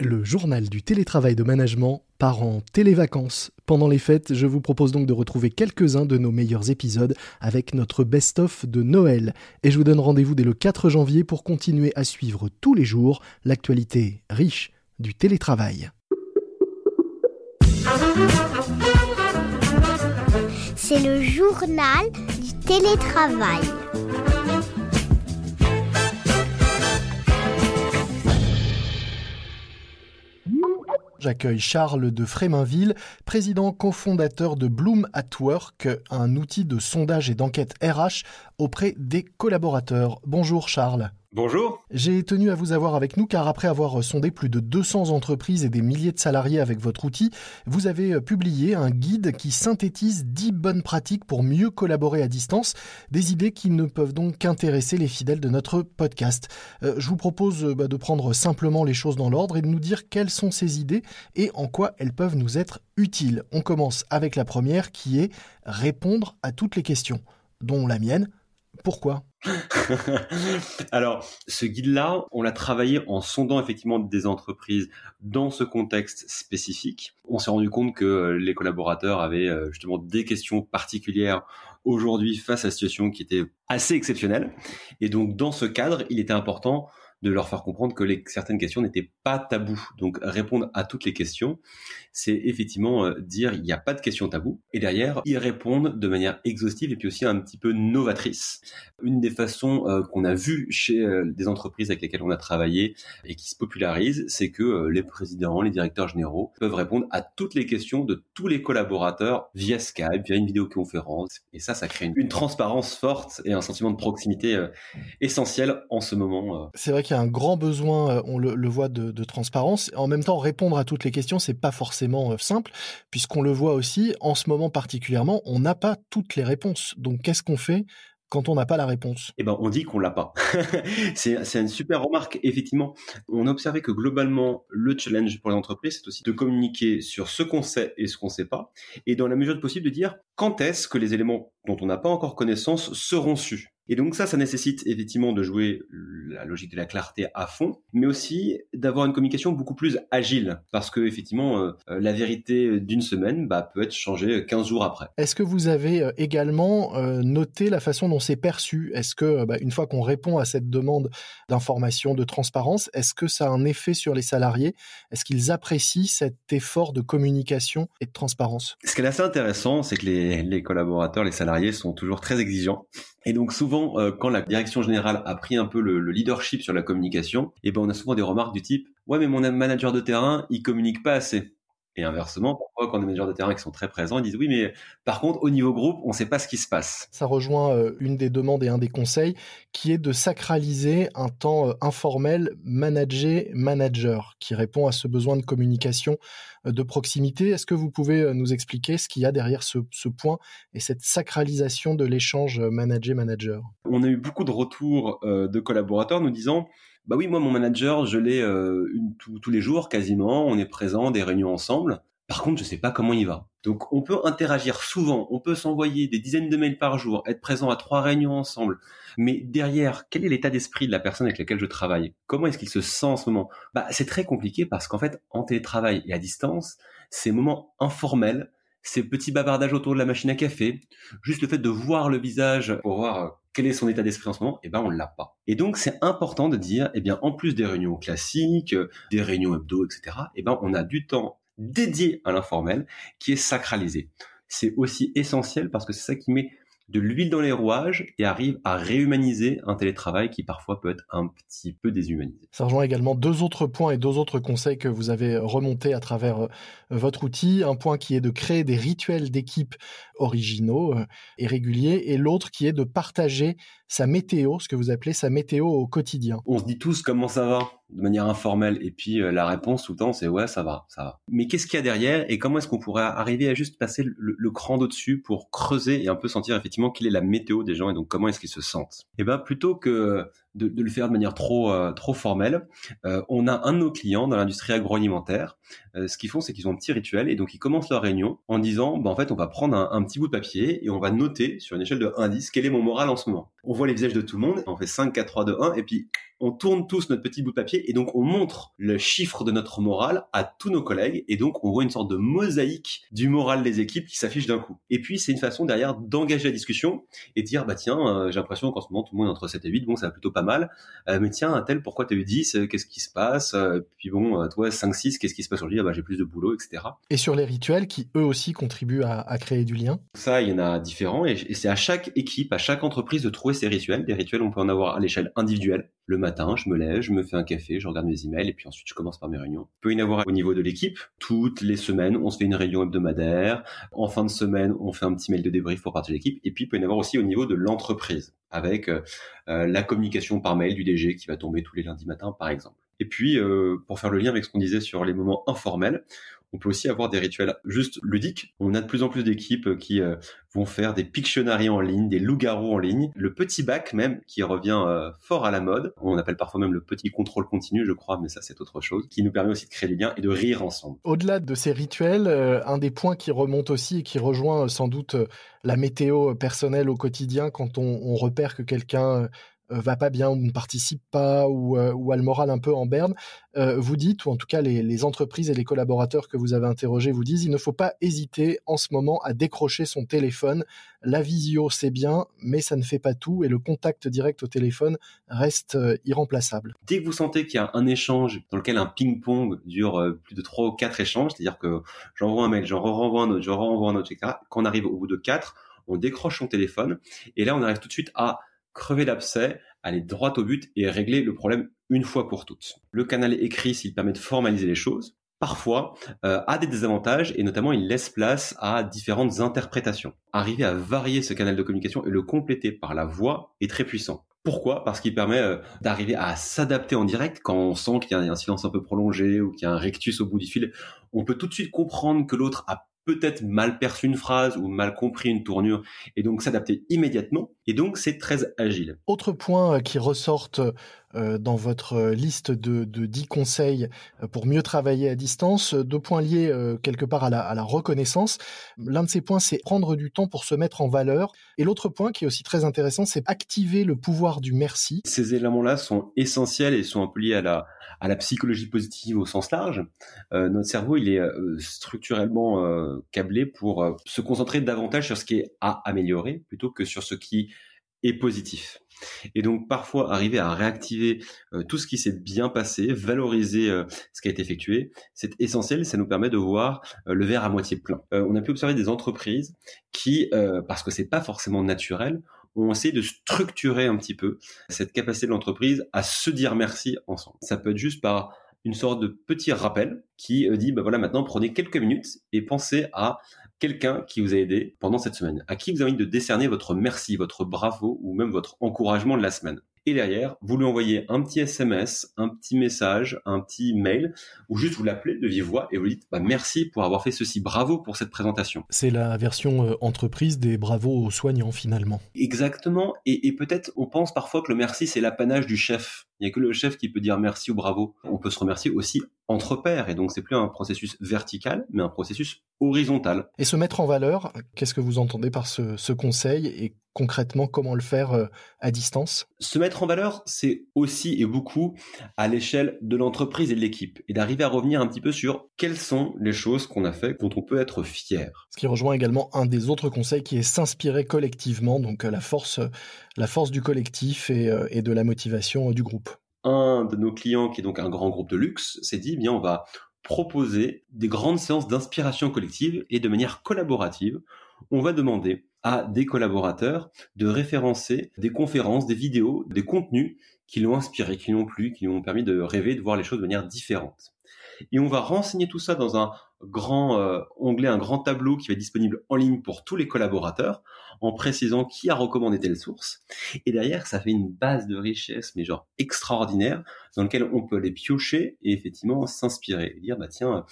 Le journal du télétravail de management part en télévacances. Pendant les fêtes, je vous propose donc de retrouver quelques-uns de nos meilleurs épisodes avec notre best-of de Noël. Et je vous donne rendez-vous dès le 4 janvier pour continuer à suivre tous les jours l'actualité riche du télétravail. C'est le journal du télétravail. J'accueille Charles de Fréminville, président cofondateur de Bloom at Work, un outil de sondage et d'enquête RH auprès des collaborateurs. Bonjour Charles. Bonjour. J'ai tenu à vous avoir avec nous car après avoir sondé plus de 200 entreprises et des milliers de salariés avec votre outil, vous avez euh, publié un guide qui synthétise 10 bonnes pratiques pour mieux collaborer à distance, des idées qui ne peuvent donc qu'intéresser les fidèles de notre podcast. Euh, je vous propose euh, bah, de prendre simplement les choses dans l'ordre et de nous dire quelles sont ces idées et en quoi elles peuvent nous être utiles. On commence avec la première qui est répondre à toutes les questions, dont la mienne. Pourquoi? Alors, ce guide-là, on l'a travaillé en sondant effectivement des entreprises dans ce contexte spécifique. On s'est rendu compte que les collaborateurs avaient euh, justement des questions particulières aujourd'hui face à une situation qui était assez exceptionnelle. Et donc, dans ce cadre, il était important de leur faire comprendre que certaines questions n'étaient pas tabous. Donc répondre à toutes les questions, c'est effectivement euh, dire il n'y a pas de questions tabous. Et derrière, y répondre de manière exhaustive et puis aussi un petit peu novatrice. Une des façons euh, qu'on a vues chez euh, des entreprises avec lesquelles on a travaillé et qui se popularisent, c'est que les présidents, les directeurs généraux peuvent répondre à toutes les questions de tous les collaborateurs via Skype, via une vidéoconférence. Et ça, ça crée une, une transparence forte et un sentiment de proximité essentiel en ce moment. C'est vrai qu'il un grand besoin, euh, on le, voit, de, transparence. En même temps, répondre à toutes les questions, c'est pas forcément euh, simple, puisqu'on le voit aussi, en ce moment particulièrement, on n'a pas toutes les réponses. Donc, qu'est-ce qu'on fait quand on n'a pas la réponse? Eh ben, on dit qu'on l'a pas. c'est une super remarque. Effectivement, on a observé que globalement, le challenge pour les entreprises, c'est aussi de communiquer sur ce qu'on sait et ce qu'on sait pas, et dans la mesure de possible de dire quand est-ce que les éléments dont on n'a pas encore connaissance seront sus. Et donc ça, ça nécessite effectivement de jouer la logique de la clarté à fond, mais aussi d'avoir une communication beaucoup plus agile, parce que effectivement, euh, euh, la vérité d'une semaine bah, peut être changée 15 jours après. Est-ce que vous avez euh, également noté la façon dont c'est perçu? Est-ce que bah, une fois qu'on répond à cette demande d'information, de transparence, est-ce que ça a un effet sur les salariés? Est-ce qu'ils apprécient cet effort de communication et de transparence? Ce qui est assez intéressant, c'est que les, les collaborateurs, les salariés sont toujours très exigeants. Et donc souvent, euh, quand la direction générale a pris un peu le, leadership sur la communication, et eh ben on a souvent des remarques du type ouais mais mon manager de terrain il communique pas assez. Et inversement, parfois, quand des managers de terrain qui sont très présents, ils disent oui, mais par contre, au niveau groupe, on ne sait pas ce qui se passe. Ça rejoint euh, une des demandes et un des conseils qui est de sacraliser un temps euh, informel manager-manager qui répond à ce besoin de communication euh, de proximité. Est-ce que vous pouvez nous expliquer ce qu'il y a derrière ce, ce point et cette sacralisation de l'échange manager-manager On a eu beaucoup de retours de collaborateurs nous disant bah oui, moi, mon manager, je l'ai euh, tous les jours quasiment. On est présent, des réunions ensemble. Par contre, je sais pas comment il va. Donc, on peut interagir souvent. On peut s'envoyer des dizaines de mails par jour, être présent à trois réunions ensemble. Mais derrière, quel est l'état d'esprit de la personne avec laquelle je travaille? Comment est-ce qu'il se sent en ce moment? Bah, c'est très compliqué parce qu'en fait, en télétravail et à distance, ces moments informels, ces petits bavardages autour de la machine à café, juste le fait de voir le visage pour voir quel est son état d'esprit en ce moment? Eh ben, on l'a pas. Et donc, c'est important de dire, eh bien, en plus des réunions classiques, des réunions hebdo, etc., eh ben, on a du temps dédié à l'informel qui est sacralisé. C'est aussi essentiel parce que c'est ça qui met de l'huile dans les rouages et arrive à réhumaniser un télétravail qui parfois peut être un petit peu déshumanisé. Ça rejoint également deux autres points et deux autres conseils que vous avez remontés à travers euh, votre outil. Un point qui est de créer des rituels d'équipe originaux euh, et réguliers et l'autre qui est de partager sa météo, ce que vous appelez sa météo au quotidien. On se dit tous comment ça va? De manière informelle et puis euh, la réponse tout le temps c'est ouais ça va, ça va. Mais qu'est-ce qu'il y a derrière et comment est-ce qu'on pourrait arriver à juste passer le, cran d'au-dessus pour creuser et un peu sentir effectivement quelle est la météo des gens et donc comment est-ce qu'ils se sentent? Et eh ben plutôt que de, le faire de manière trop euh, trop formelle. Euh, on a un de nos clients dans l'industrie agroalimentaire. Euh, ce qu'ils font, c'est qu'ils ont un petit rituel et donc ils commencent leur réunion en disant, bah, en fait, on va prendre un, petit bout de papier et on va noter sur une échelle de 1 à 10 quel est mon moral en ce moment. On voit les visages de tout le monde, on fait 5, 4, 3, 2, 1 et puis on tourne tous notre petit bout de papier et donc on montre le chiffre de notre moral à tous nos collègues et donc on voit une sorte de mosaïque du moral des équipes qui s'affiche d'un coup. Et puis c'est une façon derrière d'engager la discussion et dire bah tiens j'ai l'impression qu'en ce moment tout le monde entre 7 et 8 bon ça va plutôt pas mal euh, mais tiens un tel pourquoi t'as eu 10 euh, qu'est-ce qui se passe? Puis bon toi 5 6 qu'est-ce qui se passe aujourd'hui ah, bah j'ai plus de boulot etc. Et sur les rituels qui eux aussi contribuent à, créer du lien? Ça il y en a différents et, et c'est à chaque équipe à chaque entreprise de trouver ses rituels. Des rituels on peut en avoir à l'échelle individuelle le matin, je me lève, je me fais un café, je regarde mes emails et puis ensuite je commence par mes réunions. Il peut y en avoir au niveau de l'équipe. Toutes les semaines, on se fait une réunion hebdomadaire. En fin de semaine, on fait un petit mail de débrief pour partir de l'équipe. Et puis il peut y en avoir aussi au niveau de l'entreprise avec euh, euh, la communication par mail du DG qui va tomber tous les lundis matins par exemple. Et puis, euh, pour faire le lien avec ce qu'on disait sur les moments informels, on peut aussi avoir des rituels juste ludiques. On a de plus en plus d'équipes qui euh, vont faire des Pictionary en ligne, des loups-garous en ligne, le petit bac même qui revient euh, fort à la mode. On appelle parfois même le petit contrôle continu, je crois, mais ça c'est autre chose, qui nous permet aussi de créer du lien et de rire ensemble. Au-delà de ces rituels, euh, un des points qui remonte aussi et qui rejoint sans doute la météo personnelle au quotidien quand on repère que quelqu'un va pas bien ou ne participe pas ou, euh, ou a le moral un peu en berne, euh, vous dites, ou en tout cas les, les, entreprises et les collaborateurs que vous avez interrogés vous disent, il ne faut pas hésiter en ce moment à décrocher son téléphone. La visio, c'est bien, mais ça ne fait pas tout et le contact direct au téléphone reste irremplaçable. Dès que vous sentez qu'il y a un échange dans lequel un ping-pong dure plus de trois ou quatre échanges, c'est-à-dire que j'envoie un mail, j'en renvoie un autre, j'en renvoie un autre, etc., quand on arrive au bout de quatre, on décroche son téléphone et là on arrive tout de suite à crever l'abcès, aller droit au but et régler le problème une fois pour toutes. Le canal écrit, s'il permet de formaliser les choses, parfois euh, a des désavantages et notamment il laisse place à différentes interprétations. Arriver à varier ce canal de communication et le compléter par la voix est très puissant. Pourquoi? Parce qu'il permet euh, d'arriver à s'adapter en direct quand on sent qu'il y a un silence un peu prolongé ou qu'il y a un rectus au bout du fil. On peut tout de suite comprendre que l'autre a peut-être mal perçu une phrase ou mal compris une tournure et donc s'adapter immédiatement. Et donc c'est très agile. Autre point euh, qui ressortent euh, dans votre liste de, de 10 conseils euh, pour mieux travailler à distance, deux points liés quelque part à la, à la reconnaissance. L'un de ces points, c'est prendre du temps pour se mettre en valeur. Et l'autre point qui est aussi très intéressant, c'est activer le pouvoir du merci. Ces éléments-là sont essentiels et sont un peu liés à la, à la psychologie positive au sens large. notre cerveau, il est structurellement câblé pour euh, se concentrer davantage sur ce qui est à améliorer plutôt que sur ce qui est positif. Et donc parfois arriver à réactiver euh, tout ce qui s'est bien passé, valoriser euh, ce qui a été effectué, c'est essentiel, ça nous permet de voir le verre à moitié plein. on a pu observer des entreprises qui, parce que c'est pas forcément naturel, ont essayé de structurer un petit peu cette capacité de l'entreprise à se dire merci ensemble. Ça peut être juste par une sorte de petit rappel qui euh, dit, bah voilà, maintenant prenez quelques minutes et pensez à quelqu'un qui vous a aidé pendant cette semaine, à qui vous avez envie de décerner votre merci, votre bravo ou même votre encouragement de la semaine. Et derrière, vous lui envoyez un petit SMS, un petit message, un petit mail, ou juste vous l'appelez de vive voix et vous dites bah, merci pour avoir fait ceci, bravo pour cette présentation. C'est la version euh, entreprise des bravos aux soignants finalement. Exactement, et, et peut-être on pense parfois que le merci c'est l'apanage du chef. Il n'y a que le chef qui peut dire merci ou bravo. On peut se remercier aussi entre pairs, et donc c'est plus un processus vertical, mais un processus horizontal. Et se mettre en valeur, qu'est-ce que vous entendez par ce, ce conseil et concrètement comment le faire euh, à distance? Se mettre en valeur, c'est aussi et beaucoup à l'échelle de l'entreprise et de l'équipe, et d'arriver à revenir un petit peu sur quelles sont les choses qu'on a fait dont on peut être fier. Ce qui rejoint également un des autres conseils qui est s'inspirer collectivement, donc euh, la force, la force du collectif et, euh, et de la motivation du groupe. Un de nos clients, qui est donc un grand groupe de luxe, s'est dit, bien, on va proposer des grandes séances d'inspiration collective et de manière collaborative, on va demander à des collaborateurs de référencer des conférences, des vidéos, des contenus qui l'ont inspiré, qui l'ont plu, qui lui ont permis de rêver, de voir les choses de manière différente. Et on va renseigner tout ça dans un grand euh, onglet, un grand tableau qui va être disponible en ligne pour tous les collaborateurs, en précisant qui a recommandé telle source. Et derrière, ça fait une base de richesse, mais genre extraordinaire, dans lequel on peut les piocher et effectivement s'inspirer. Et dire, bah tiens,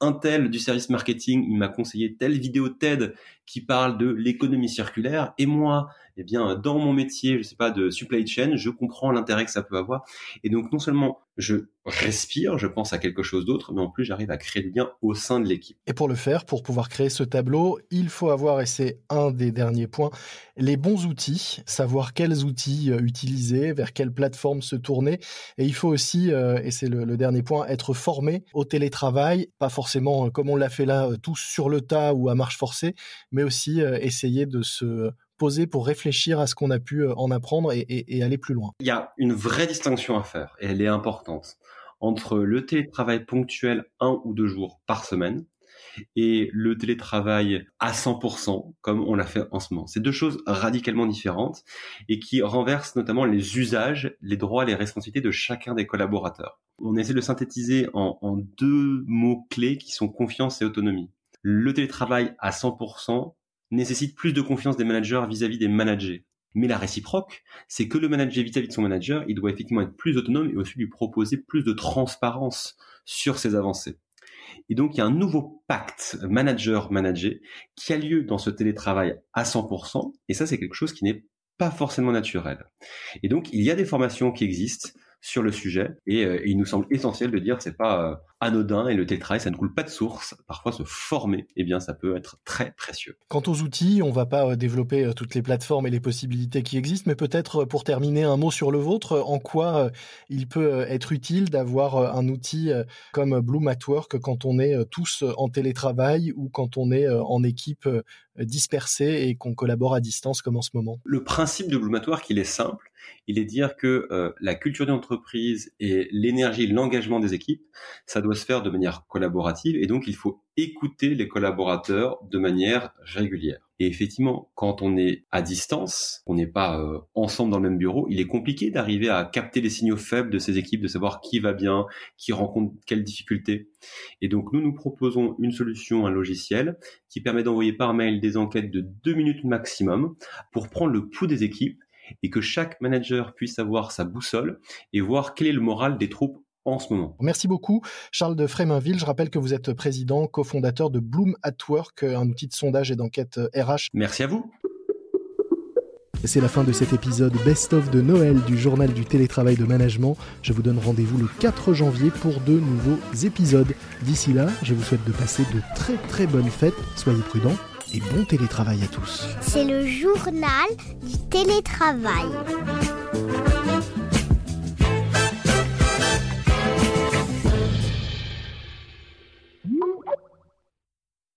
un tel du service marketing, il m'a conseillé telle vidéo TED qui parle de l'économie circulaire, et moi, eh bien, dans mon métier, je sais pas, de supply chain, je comprends l'intérêt que ça peut avoir. Et donc, non seulement je respire, je pense à quelque chose d'autre, mais en plus, j'arrive à créer du lien au sein de l'équipe. Et pour le faire, pour pouvoir créer ce tableau, il faut avoir, et c'est un des derniers points, les bons outils, savoir quels outils euh, utiliser, vers quelle plateforme se tourner. Et il faut aussi, euh, et c'est le, dernier point, être formé au télétravail, pas forcément euh, comme on l'a fait là, tous sur le tas ou à marche forcée, mais aussi essayer de se pour réfléchir à ce qu'on a pu euh, en apprendre et, aller plus loin Il y a une vraie distinction à faire, et elle est importante, entre le télétravail ponctuel un ou deux jours par semaine et le télétravail à 100%, comme on l'a fait en ce moment. C'est deux choses radicalement différentes et qui renversent notamment les usages, les droits, les responsabilités de chacun des collaborateurs. On essaie de synthétiser en, en deux mots clés qui sont confiance et autonomie. Le télétravail à 100%, nécessite plus de confiance des managers vis-à-vis des managers. Mais la réciproque, c'est que le manager vis-à-vis de son manager, il doit effectivement être plus autonome et aussi lui proposer plus de transparence sur ses avancées. Et donc, il y a un nouveau pacte manager-manager qui a lieu dans ce télétravail à 100%. Et ça, c'est quelque chose qui n'est pas forcément naturel. Et donc, il y a des formations qui existent sur le sujet et, euh, il nous semble essentiel de dire c'est pas euh, anodin et le télétravail, ça ne coule pas de source. Parfois, se former, eh bien, ça peut être très précieux. Quant aux outils, on va pas euh, développer toutes les plateformes et les possibilités qui existent, mais peut-être pour terminer un mot sur le vôtre, en quoi il peut être utile d'avoir un outil comme Bloom at Work quand on est tous en télétravail ou quand on est en équipe dispersée et qu'on collabore à distance comme en ce moment. Le principe de Bloom at Work, il est simple. Il est dire que la culture d'entreprise et l'énergie, l'engagement des équipes, ça doit se faire de manière collaborative et donc il faut écouter les collaborateurs de manière régulière. Et effectivement, quand on est à distance, on n'est pas euh, ensemble dans le même bureau, il est compliqué d'arriver à capter les signaux faibles de ces équipes, de savoir qui va bien, qui rencontre quelles difficultés. Et donc nous, nous proposons une solution, un logiciel qui permet d'envoyer par mail des enquêtes de deux minutes maximum pour prendre le pouls des équipes et que chaque manager puisse avoir sa boussole et voir quel est le moral des troupes en ce moment. Merci beaucoup, Charles de Fréminville. Je rappelle que vous êtes président, cofondateur de Bloom at Work, un outil de sondage et d'enquête RH. Euh, Merci à vous. C'est la fin de cet épisode best-of de Noël du journal du télétravail de management. Je vous donne rendez-vous le 4 janvier pour de nouveaux épisodes. D'ici là, je vous souhaite de passer de très très bonnes fêtes. Soyez prudents et bon télétravail à tous. C'est le journal du télétravail.